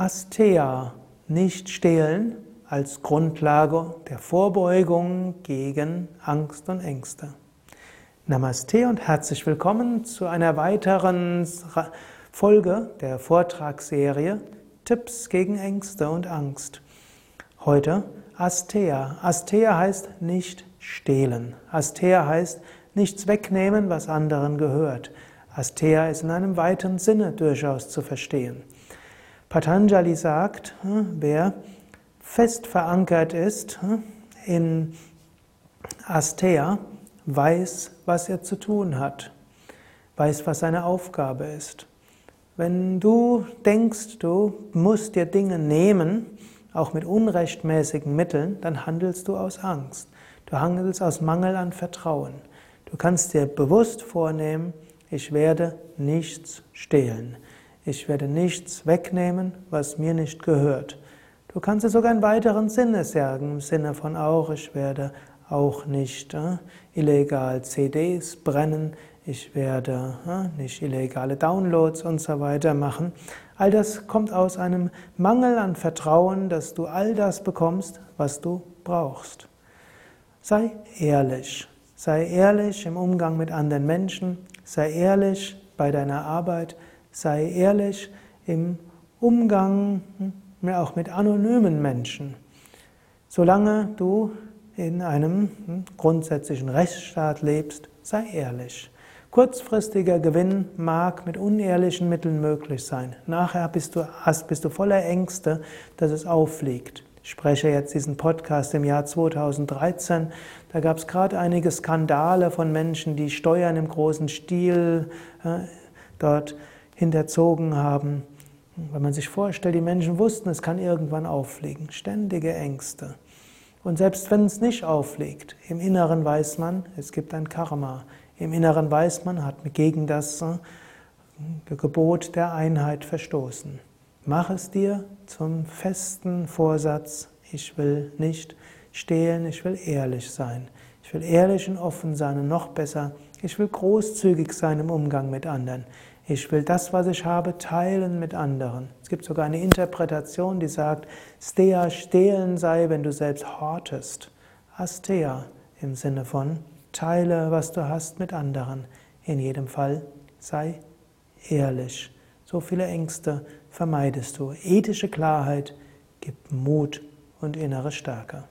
Astea, nicht stehlen, als Grundlage der Vorbeugung gegen Angst und Ängste. Namaste und herzlich willkommen zu einer weiteren Folge der Vortragsserie Tipps gegen Ängste und Angst. Heute Astea. Astea heißt nicht stehlen. Astea heißt nichts wegnehmen, was anderen gehört. Astea ist in einem weiten Sinne durchaus zu verstehen. Patanjali sagt, hm, wer fest verankert hm, in Astea, weiß, was er zu tun hat, weiß, was seine Aufgabe ist. Wenn du denkst, du musst dir Dinge nehmen, auch mit unrechtmäßigen Mitteln, dann handelst du aus Angst. Du handelst aus Mangel an Vertrauen. Du kannst dir bewusst vornehmen, ich werde nichts stehlen. Ich werde nichts wegnehmen, was mir nicht gehört. Du kannst es sogar in weiteren Sinne sagen, im Sinne von auch, ich werde auch nicht äh, illegal CDs brennen, ich werde äh, nicht illegale Downloads und so weiter machen. All das kommt aus einem Mangel an Vertrauen, dass du all das bekommst, was du brauchst. Sei ehrlich. Sei ehrlich im Umgang mit anderen Menschen. Sei ehrlich bei deiner Arbeit. Sei ehrlich im Umgang hm, auch mit anonymen Menschen. Solange du in einem hm, grundsätzlichen Rechtsstaat lebst, sei ehrlich. Kurzfristiger Gewinn mag mit unehrlichen Mitteln möglich sein. Nachher bist du, hast, bist du voller Ängste, dass es auffliegt. Ich spreche jetzt diesen Podcast im Jahr 2013. Da gab es gerade einige Skandale von Menschen, die Steuern im großen Stil äh, dort hinterzogen haben. Wenn man sich vorstellt, die Menschen wussten, es kann irgendwann auffliegen. Ständige Ängste. Und selbst wenn es nicht auffliegt, im Inneren weiß man, es gibt ein Karma. Im Inneren weiß man, hat gegen das äh, Gebot der Einheit verstoßen. Mach es dir zum festen Vorsatz, ich will nicht stehlen, ich will ehrlich sein. Ich will ehrlich und offen sein und noch besser, ich will großzügig sein im Umgang mit anderen. Ich will das, was ich habe, teilen mit anderen. Es gibt sogar eine Interpretation, die sagt, Stea stehlen sei, wenn du selbst hortest. Astea im Sinne von teile, was du hast mit anderen. In jedem Fall sei ehrlich. So viele Ängste vermeidest du. Ethische Klarheit gibt Mut und innere Stärke.